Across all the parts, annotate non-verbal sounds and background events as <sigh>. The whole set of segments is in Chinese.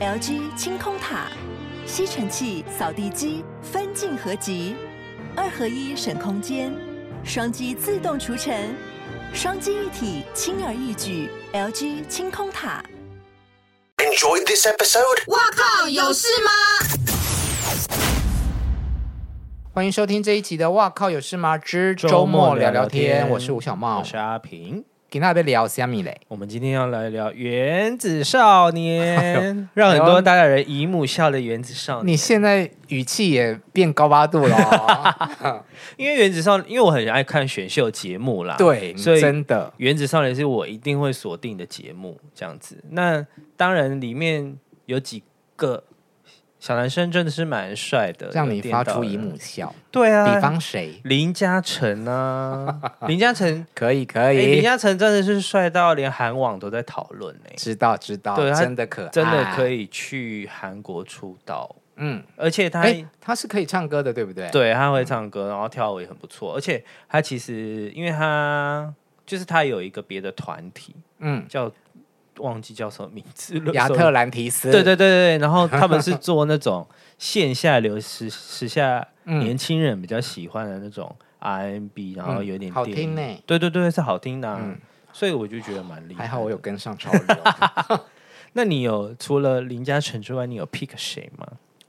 LG 清空塔，吸尘器、扫地机分镜合集，二合一省空间，双击自动除尘，双击一体轻而易举。LG 清空塔。Enjoy this episode。哇靠，有事吗？欢迎收听这一集的《哇靠有事吗之周末聊聊天》，我是吴小茂，我是阿平。今天要聊虾米嘞？我们今天要来聊《原子少年》，<laughs> 让很多大家人姨母笑的《原子少年》。你现在语气也变高八度了，哦，<laughs> 因为《原子少年》，因为我很爱看选秀节目啦，对，所以真的《原子少年》是我一定会锁定的节目，这样子。那当然里面有几个。小男生真的是蛮帅的，让你发出姨母笑。<laughs> 对啊，比方谁？林嘉诚啊，<laughs> 林嘉诚可以可以。林嘉诚真的是帅到连韩网都在讨论呢。知道知道，对，真的可爱，真的可以去韩国出道。嗯，而且他他是可以唱歌的，对不对？对，他会唱歌，然后跳舞也很不错。而且他其实，因为他就是他有一个别的团体，嗯，叫。忘记叫什么名字了，<laughs> 亚特兰提斯。对对对对，然后他们是做那种 <laughs> 线下流时时下年轻人比较喜欢的那种 R&B，然后有点好听呢。对对对，是好听的，所以我就觉得蛮厉害。还好我有跟上潮流。<laughs> 那你有除了林嘉诚之外，你有 pick 谁吗？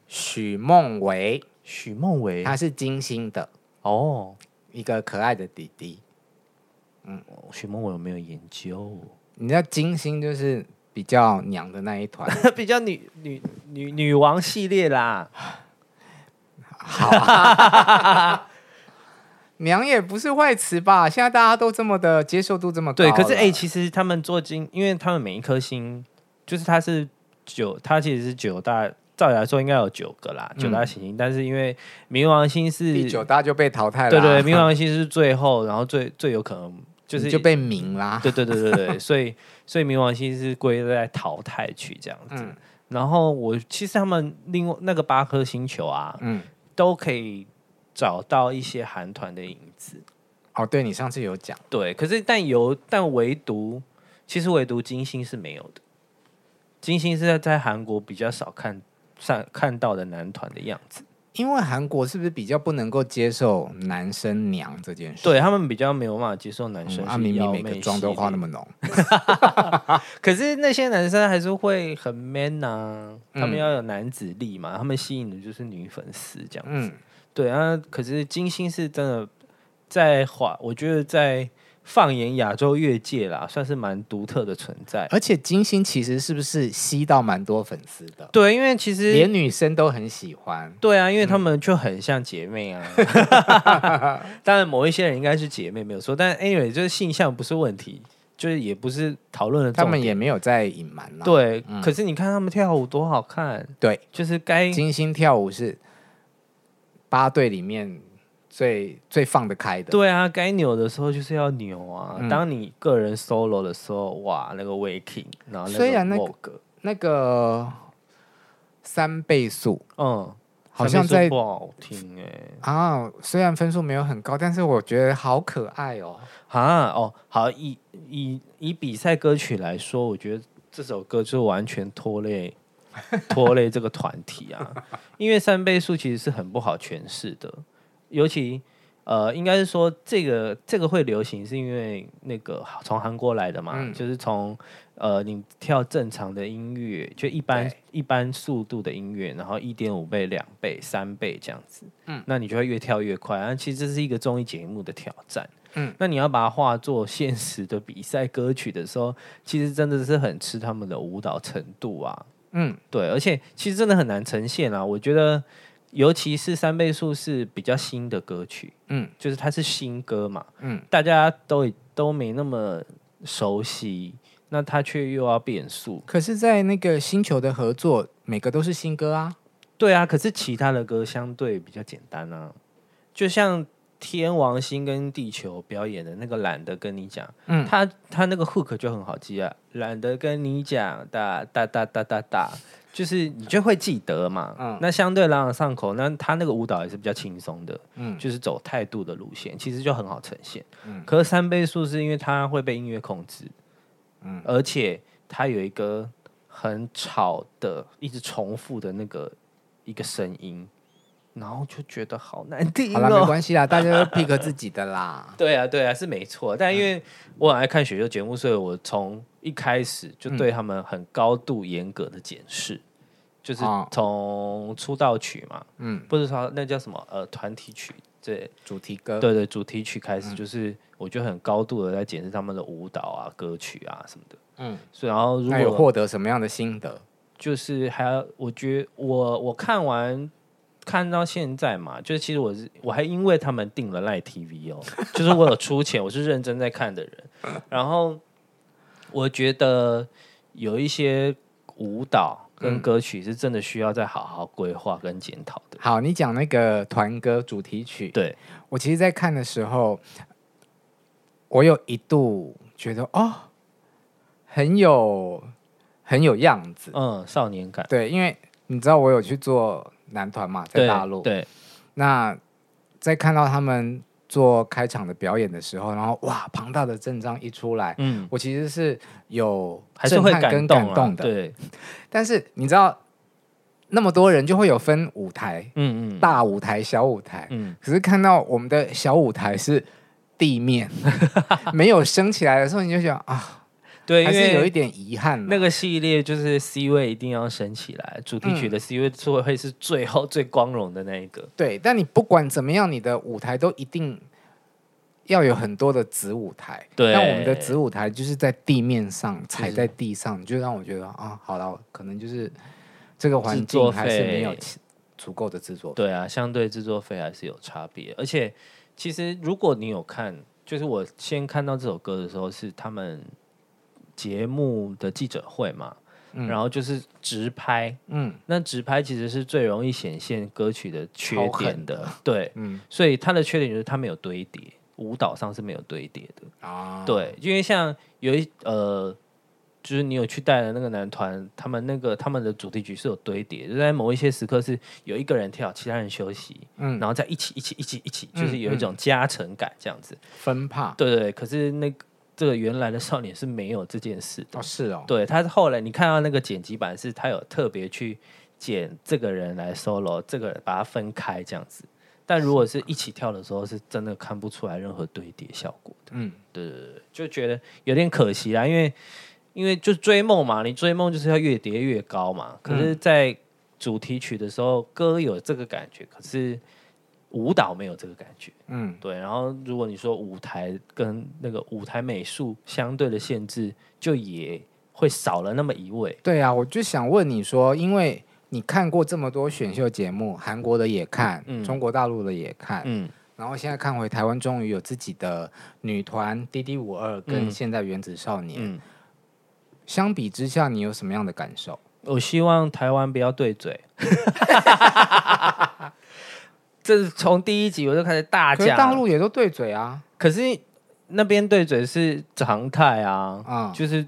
许梦维，许梦维，他是金星的哦，一个可爱的弟弟。嗯，许梦维有没有研究？你知道金星就是比较娘的那一团，<laughs> 比较女女女女王系列啦。好、啊，<laughs> 娘也不是坏词吧？现在大家都这么的接受度这么高，对。可是哎、欸，其实他们做金，因为他们每一颗星，就是它是九，它其实是九大，照理来说应该有九个啦，九大行星。嗯、但是因为冥王星是第九大就被淘汰了，对，对对，冥王星是最后，然后最最有可能。就是就被明啦，对对对对对，所以所以冥王星是归在淘汰区这样子。嗯、然后我其实他们另外那个八颗星球啊，嗯，都可以找到一些韩团的影子。哦，对你上次有讲，对，可是但有但唯独其实唯独金星是没有的，金星是在在韩国比较少看上看到的男团的样子。因为韩国是不是比较不能够接受男生娘这件事？对，他们比较没有办法接受男生。啊，明明每个妆都化那么浓，<laughs> 可是那些男生还是会很 man 呐、啊。他们要有男子力嘛，他们吸引的就是女粉丝这样子。嗯、对啊。可是金星是真的在华，我觉得在。放眼亚洲越界啦，算是蛮独特的存在。而且金星其实是不是吸到蛮多粉丝的？对，因为其实连女生都很喜欢。对啊，因为他们就很像姐妹啊。<laughs> 当然，某一些人应该是姐妹没有错，但 anyway 就是性向不是问题，就是也不是讨论的。他们也没有在隐瞒啦。对，嗯、可是你看他们跳舞多好看。对，就是该金星跳舞是八队里面。最最放得开的，对啊，该扭的时候就是要扭啊。嗯、当你个人 solo 的时候，哇，那个 waking，然后那个虽然那个那个三倍速，嗯，好像在不好听哎、欸、啊。虽然分数没有很高，但是我觉得好可爱哦。啊哦，好，以以以比赛歌曲来说，我觉得这首歌就完全拖累拖累这个团体啊，<laughs> 因为三倍速其实是很不好诠释的。尤其，呃，应该是说这个这个会流行，是因为那个从韩国来的嘛，嗯、就是从呃你跳正常的音乐，就一般对。一般速度的音乐，然后一点五倍、两倍、三倍这样子，嗯，那你就会越跳越快。啊，其实这是一个综艺节目的挑战，嗯，那你要把它化作现实的比赛歌曲的时候，其实真的是很吃他们的舞蹈程度啊，嗯，对，而且其实真的很难呈现啊，我觉得。尤其是三倍速是比较新的歌曲，嗯，就是它是新歌嘛，嗯，大家都都没那么熟悉，那它却又要变速。可是，在那个星球的合作，每个都是新歌啊。对啊，可是其他的歌相对比较简单啊，就像天王星跟地球表演的那个，懒得跟你讲，嗯，他他那个 hook 就很好记啊，懒得跟你讲，哒哒哒哒哒哒。就是你就会记得嘛，嗯，那相对朗朗上口，那他那个舞蹈也是比较轻松的，嗯，就是走态度的路线，其实就很好呈现，嗯，可是三倍速是因为它会被音乐控制，嗯，而且它有一个很吵的，一直重复的那个一个声音，然后就觉得好难听、哦。好了，没关系啦，大家都 pick 自己的啦。<laughs> 对啊，对啊，是没错。但因为我很爱看选秀节目，所以我从一开始就对他们很高度严格的检视，嗯、就是从出道曲嘛，嗯，不是说那叫什么呃团体曲，对，主题歌，对对，主题曲开始就是我就很高度的在检视他们的舞蹈啊、歌曲啊什么的。嗯，所以然后如果有获得什么样的心得，就是还要我觉得我我看完看到现在嘛，就是其实我是我还因为他们订了 Line TV 哦，<laughs> 就是我有出钱，我是认真在看的人。然后我觉得有一些舞蹈跟歌曲是真的需要再好好规划跟检讨的。好，你讲那个团歌主题曲，对，我其实，在看的时候，我有一度觉得哦。很有很有样子，嗯，少年感。对，因为你知道我有去做男团嘛，在大陆。对。那在看到他们做开场的表演的时候，然后哇，庞大的阵仗一出来，嗯，我其实是有震撼跟感动的。对。但是你知道，那么多人就会有分舞台，嗯嗯，大舞台、小舞台，嗯。可是看到我们的小舞台是地面，<laughs> 没有升起来的时候，你就想啊。对，还是有一点遗憾。那个系列就是 C 位一定要升起来，主题曲的 C 位座会是最后最光荣的那一个。对，但你不管怎么样，你的舞台都一定要有很多的子舞台。对，但我们的子舞台就是在地面上，踩在地上，就让我觉得啊，好了，可能就是这个环境还是没有足够的制作。对啊，相对制作费还是有差别。而且，其实如果你有看，就是我先看到这首歌的时候，是他们。节目的记者会嘛，嗯、然后就是直拍，嗯，那直拍其实是最容易显现歌曲的缺点的，对，嗯，所以它的缺点就是它没有堆叠，舞蹈上是没有堆叠的。啊，对，因为像有一呃，就是你有去带的那个男团，他们那个他们的主题曲是有堆叠，就在某一些时刻是有一个人跳，其他人休息，嗯，然后再一起一起一起一起，就是有一种加成感这样子，分帕，对对对，可是那个。这个原来的少年是没有这件事的哦，是哦，对，他是后来你看到那个剪辑版，是他有特别去剪这个人来 solo，这个人把它分开这样子。但如果是一起跳的时候，是真的看不出来任何堆叠效果的。嗯，对对对，就觉得有点可惜啦，因为因为就追梦嘛，你追梦就是要越叠越高嘛。可是，在主题曲的时候，歌有这个感觉，可是。舞蹈没有这个感觉，嗯，对。然后如果你说舞台跟那个舞台美术相对的限制，就也会少了那么一位。对啊，我就想问你说，因为你看过这么多选秀节目，韩国的也看，嗯，中国大陆的也看，嗯，然后现在看回台湾，终于有自己的女团 D D 五二跟现在原子少年，嗯，相比之下，你有什么样的感受？我希望台湾不要对嘴。<laughs> 这是从第一集我就开始大讲，大陆也都对嘴啊。可是那边对嘴是常态啊，嗯、就是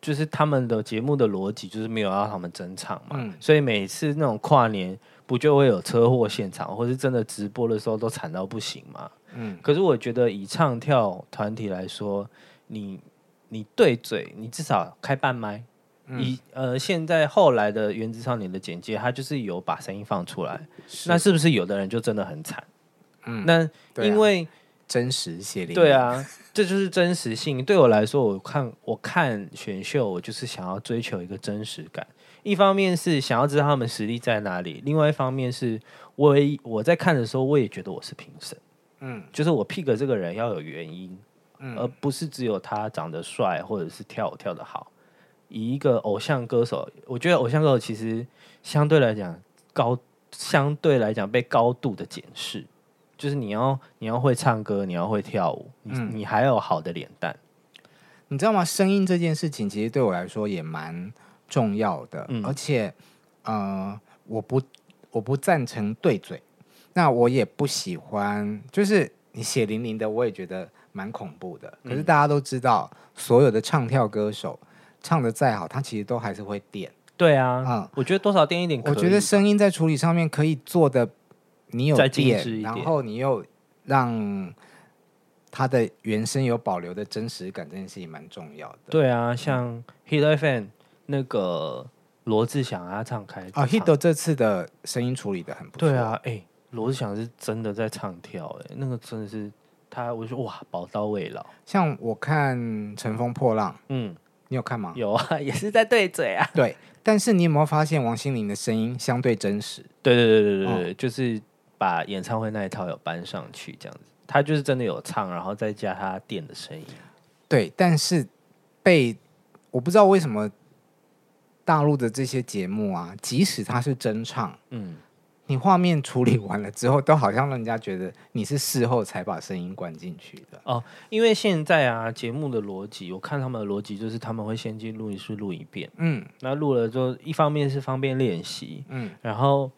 就是他们的节目的逻辑就是没有让他们真唱嘛，嗯、所以每次那种跨年不就会有车祸现场，或是真的直播的时候都惨到不行嘛。嗯，可是我觉得以唱跳团体来说，你你对嘴，你至少开半麦。以呃，现在后来的原子少年的简介，他就是有把声音放出来，是那是不是有的人就真的很惨？嗯，那因为、啊、真实血淋，对啊，这就是真实性。对我来说，我看我看选秀，我就是想要追求一个真实感。一方面是想要知道他们实力在哪里，另外一方面是我我在看的时候，我也觉得我是评审，嗯，就是我 pick 这个人要有原因，嗯，而不是只有他长得帅或者是跳舞跳得好。以一个偶像歌手，我觉得偶像歌手其实相对来讲高，相对来讲被高度的检视，就是你要你要会唱歌，你要会跳舞，嗯，你还有好的脸蛋，你知道吗？声音这件事情其实对我来说也蛮重要的，嗯，而且呃，我不我不赞成对嘴，那我也不喜欢，就是你血淋淋的，我也觉得蛮恐怖的。可是大家都知道，所有的唱跳歌手。唱的再好，他其实都还是会垫。对啊，嗯，我觉得多少垫一点。我觉得声音在处理上面可以做的，你有垫，然后你又让他的原声有保留的真实感，这件事情蛮重要的。对啊，像 Hit FM 那个罗志祥啊唱开啊，Hito 这次的声音处理的很不错。对啊，哎、欸，罗志祥是真的在唱跳、欸，哎，那个真的是他，我说哇，宝刀未老。像我看《乘风破浪》，嗯，你有看吗？有啊，<laughs> 也是在对嘴啊。对，但是你有没有发现王心凌的声音相对真实？对对对对对对，哦、就是把演唱会那一套有搬上去，这样子，他就是真的有唱，然后再加他电的声音。对，但是被我不知道为什么大陆的这些节目啊，即使他是真唱，嗯，你画面处理完了之后，都好像让人家觉得你是事后才把声音关进去的哦。因为现在啊，节目的逻辑，我看他们的逻辑就是他们会先进录音室录一遍，嗯，那录了之后，一方面是方便练习，嗯，然后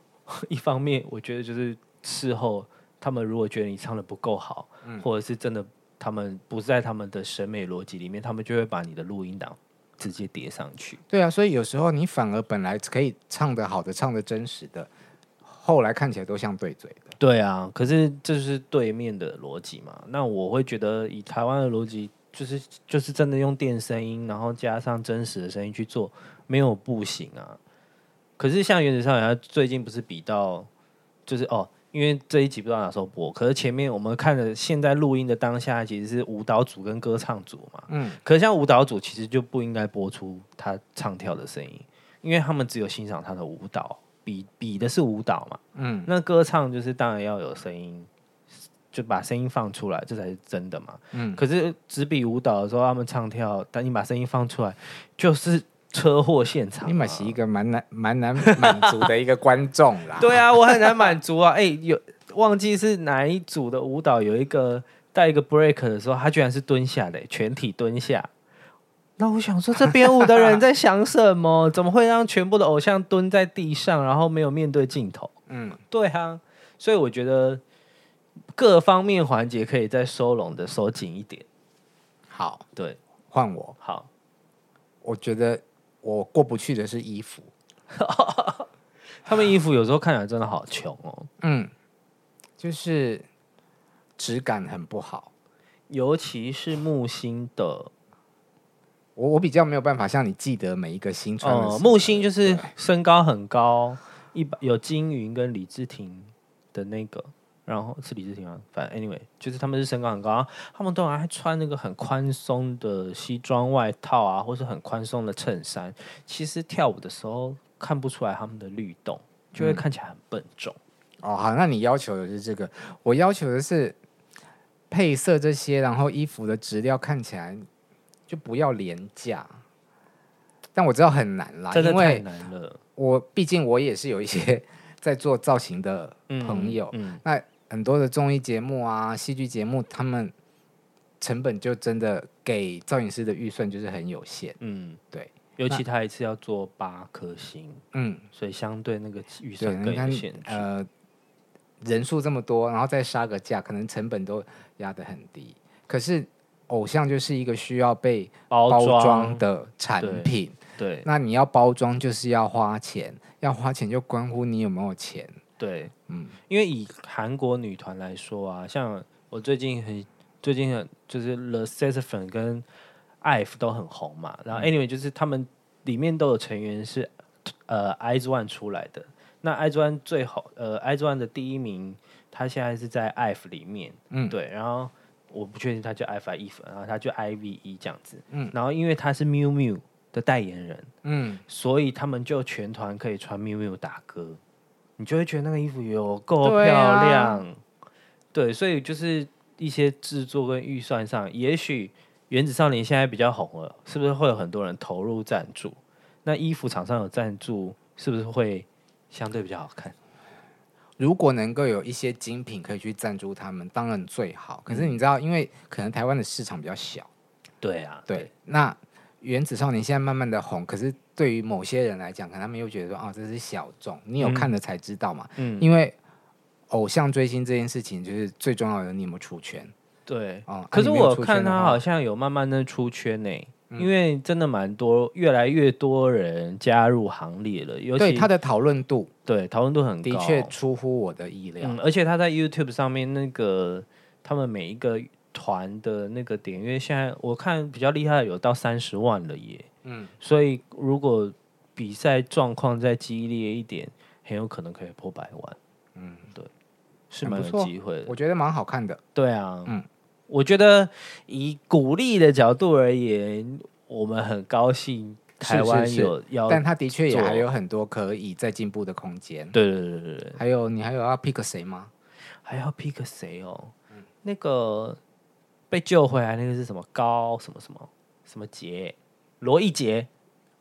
一方面我觉得就是事后他们如果觉得你唱的不够好，嗯，或者是真的。他们不在他们的审美逻辑里面，他们就会把你的录音档直接叠上去。对啊，所以有时候你反而本来可以唱得好的、唱得真实的，后来看起来都像对嘴的。对啊，可是这是对面的逻辑嘛？那我会觉得以台湾的逻辑，就是就是真的用电声音，然后加上真实的声音去做，没有不行啊。可是像原子少年，他最近不是比到，就是哦。因为这一集不知道哪时候播，可是前面我们看的现在录音的当下，其实是舞蹈组跟歌唱组嘛。嗯，可是像舞蹈组其实就不应该播出他唱跳的声音，因为他们只有欣赏他的舞蹈，比比的是舞蹈嘛。嗯，那歌唱就是当然要有声音，就把声音放出来，这才是真的嘛。嗯，可是只比舞蹈的时候，他们唱跳，但你把声音放出来，就是。车祸现场，你们是一个蛮难蛮难满足的一个观众啦。<laughs> 对啊，我很难满足啊。<laughs> 哎、欸，有忘记是哪一组的舞蹈，有一个带一个 break 的时候，他居然是蹲下的，全体蹲下。那我想说，这编舞的人在想什么？<laughs> 怎么会让全部的偶像蹲在地上，然后没有面对镜头？嗯，对啊。所以我觉得各方面环节可以再收拢的收紧一点。好，对，换我。好，我觉得。我过不去的是衣服，<laughs> 他们衣服有时候看起来真的好穷哦。嗯，就是质感很不好，尤其是木星的。我我比较没有办法像你记得每一个新穿的、哦。木星就是身高很高，一百有金云跟李治廷的那个。然后是李治廷啊，反正 anyway 就是他们是身高很高，他们都还穿那个很宽松的西装外套啊，或是很宽松的衬衫。其实跳舞的时候看不出来他们的律动，就会看起来很笨重。嗯、哦，好，那你要求的是这个，我要求的是配色这些，然后衣服的质料看起来就不要廉价。但我知道很难啦，真的太难了。我毕竟我也是有一些 <laughs> 在做造型的朋友，嗯嗯、那。很多的综艺节目啊，戏剧节目，他们成本就真的给造型师的预算就是很有限。嗯，对，尤其他一次要做八颗星，嗯，所以相对那个预算更有限。呃，人数这么多，然后再杀个价，可能成本都压得很低。可是偶像就是一个需要被包装。的产品，对，对，那你要包装就是要花钱，要花钱就关乎你有没有钱。对，嗯，因为以韩国女团来说啊，像我最近很最近很就是 The Saxophone 跟 IVE 都很红嘛，然后 Anyway 就是他们里面都有成员是呃 IZ*ONE 出来的，那 IZ*ONE 最好呃 IZ*ONE 的第一名，他现在是在 IVE 里面，嗯，对，然后我不确定他叫 IVE 还 IVE，然后他就 IVE 这样子，嗯，然后因为他是 Miu Miu 的代言人，嗯，所以他们就全团可以穿 Miu Miu 打歌。你就会觉得那个衣服有够漂亮，对，所以就是一些制作跟预算上，也许原子少年现在比较红了，是不是会有很多人投入赞助？那衣服厂商有赞助，是不是会相对比较好看？如果能够有一些精品可以去赞助他们，当然最好。可是你知道，因为可能台湾的市场比较小，对啊，对，那。原子少年现在慢慢的红，可是对于某些人来讲，可能他们又觉得说，哦，这是小众，你有看了才知道嘛。嗯，因为偶像追星这件事情，就是最重要的，你有没有出圈？对，哦，可是我看他好像有慢慢的出圈呢，嗯，因为真的蛮多，越来越多人加入行列了。尤其对他的讨论度，对讨论度很高，的确出乎我的意料。嗯，而且他在 YouTube 上面那个，他们每一个。团的那个点，因为现在我看比较厉害的有到三十万了耶，嗯，所以如果比赛状况再激烈一点，很有可能可以破百万。嗯，对，是蛮有机会的。我觉得蛮好看的。对啊，嗯，我觉得以鼓励的角度而言，我们很高兴台湾有要，但他的确也还有很多可以再进步的空间。对对对对对，还有你还有要 pick 谁吗？还要 pick 谁哦？嗯，那个被救回来那个是什么？高什么什么什么杰？罗一杰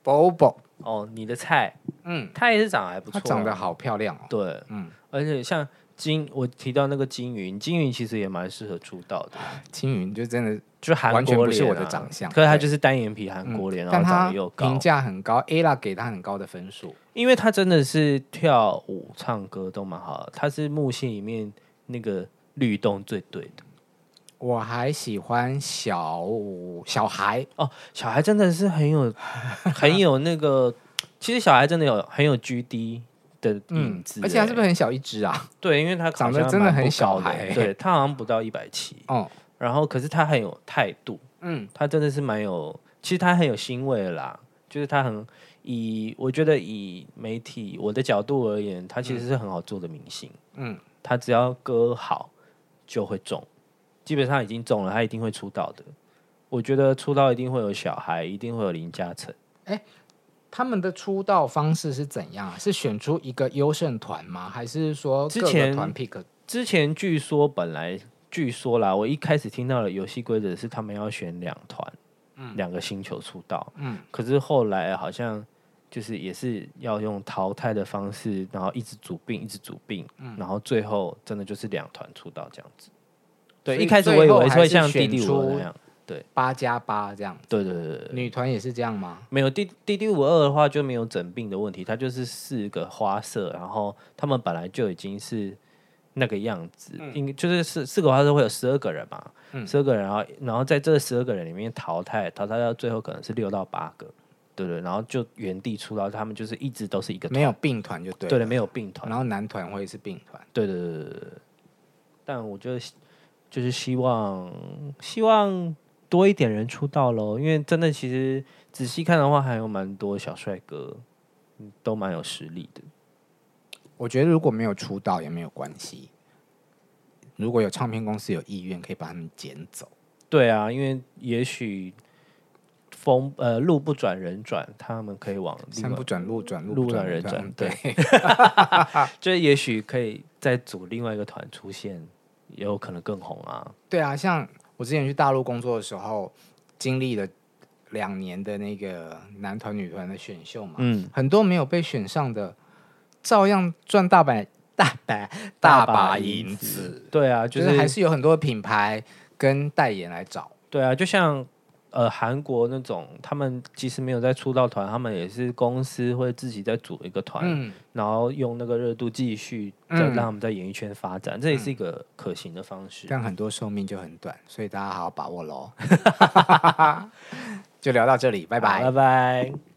，Bobo 哦，你的菜，嗯，他也是长得还不错，他长得好漂亮哦。对，嗯，而且像金，我提到那个金云，金云其实也蛮适合出道的。金云就真的就韩国脸，是我的长相，可是他就是单眼皮韩国脸，然后长得又高，评价很高，Ella 给他很高的分数，因为他真的是跳舞、唱歌都蛮好的，他是木星里面那个律动最对的。我还喜欢小小孩哦，小孩真的是很有 <laughs> 很有那个，其实小孩真的有很有 GD 的影子，而且他是不是很小一只啊？<laughs> 对，因为他长得真的很小孩，对他好像不到一百七 <laughs> 哦，然后可是他很有态度，嗯，他真的是蛮有，其实他很有欣慰啦，就是他很以我觉得以媒体我的角度而言，他其实是很好做的明星，嗯，他只要歌好就会中。基本上已经中了，他一定会出道的。我觉得出道一定会有小孩，一定会有林嘉诚。哎，他们的出道方式是怎样？是选出一个优胜团吗？还是说之前团 pick？之前据说本来据说啦，我一开始听到的游戏规则是他们要选两团，嗯，两个星球出道，嗯。可是后来好像就是也是要用淘汰的方式，然后一直组并，一直组并，嗯，然后最后真的就是两团出道这样子。对，一开始我以为会像弟弟我那样，对，八加八这样。对对对，女团也是这样吗？没有，D D D 五二的话就没有整病的问题，它就是四个花色，然后他们本来就已经是那个样子，应、嗯、就是四四个花色会有十二个人嘛，十、嗯、二个人，然后然后在这十二个人里面淘汰，淘汰到最后可能是六到八个，对对，然后就原地出道，他们就是一直都是一个团，没有并团就对，对的，没有并团，然后男团会是并团，对对对对对，但我觉得。就是希望，希望多一点人出道喽。因为真的，其实仔细看的话，还有蛮多小帅哥，都蛮有实力的。我觉得如果没有出道也没有关系，如果有唱片公司有意愿，可以把他们捡走。对啊，因为也许风呃路不转人转，他们可以往山不转路转，路不转人转。对，<laughs> 就也许可以再组另外一个团出现。也有可能更红啊！对啊，像我之前去大陆工作的时候，经历了两年的那个男团、女团的选秀嘛，嗯，很多没有被选上的，照样赚大把大把大把银子。对啊，就是、就是、还是有很多品牌跟代言来找。对啊，就像。呃，韩国那种，他们其实没有在出道团，他们也是公司会自己再组一个团，嗯、然后用那个热度继续再让他们在演艺圈发展，嗯、这也是一个可行的方式。但很多寿命就很短，所以大家好好把握喽。<laughs> 就聊到这里，拜拜，拜拜。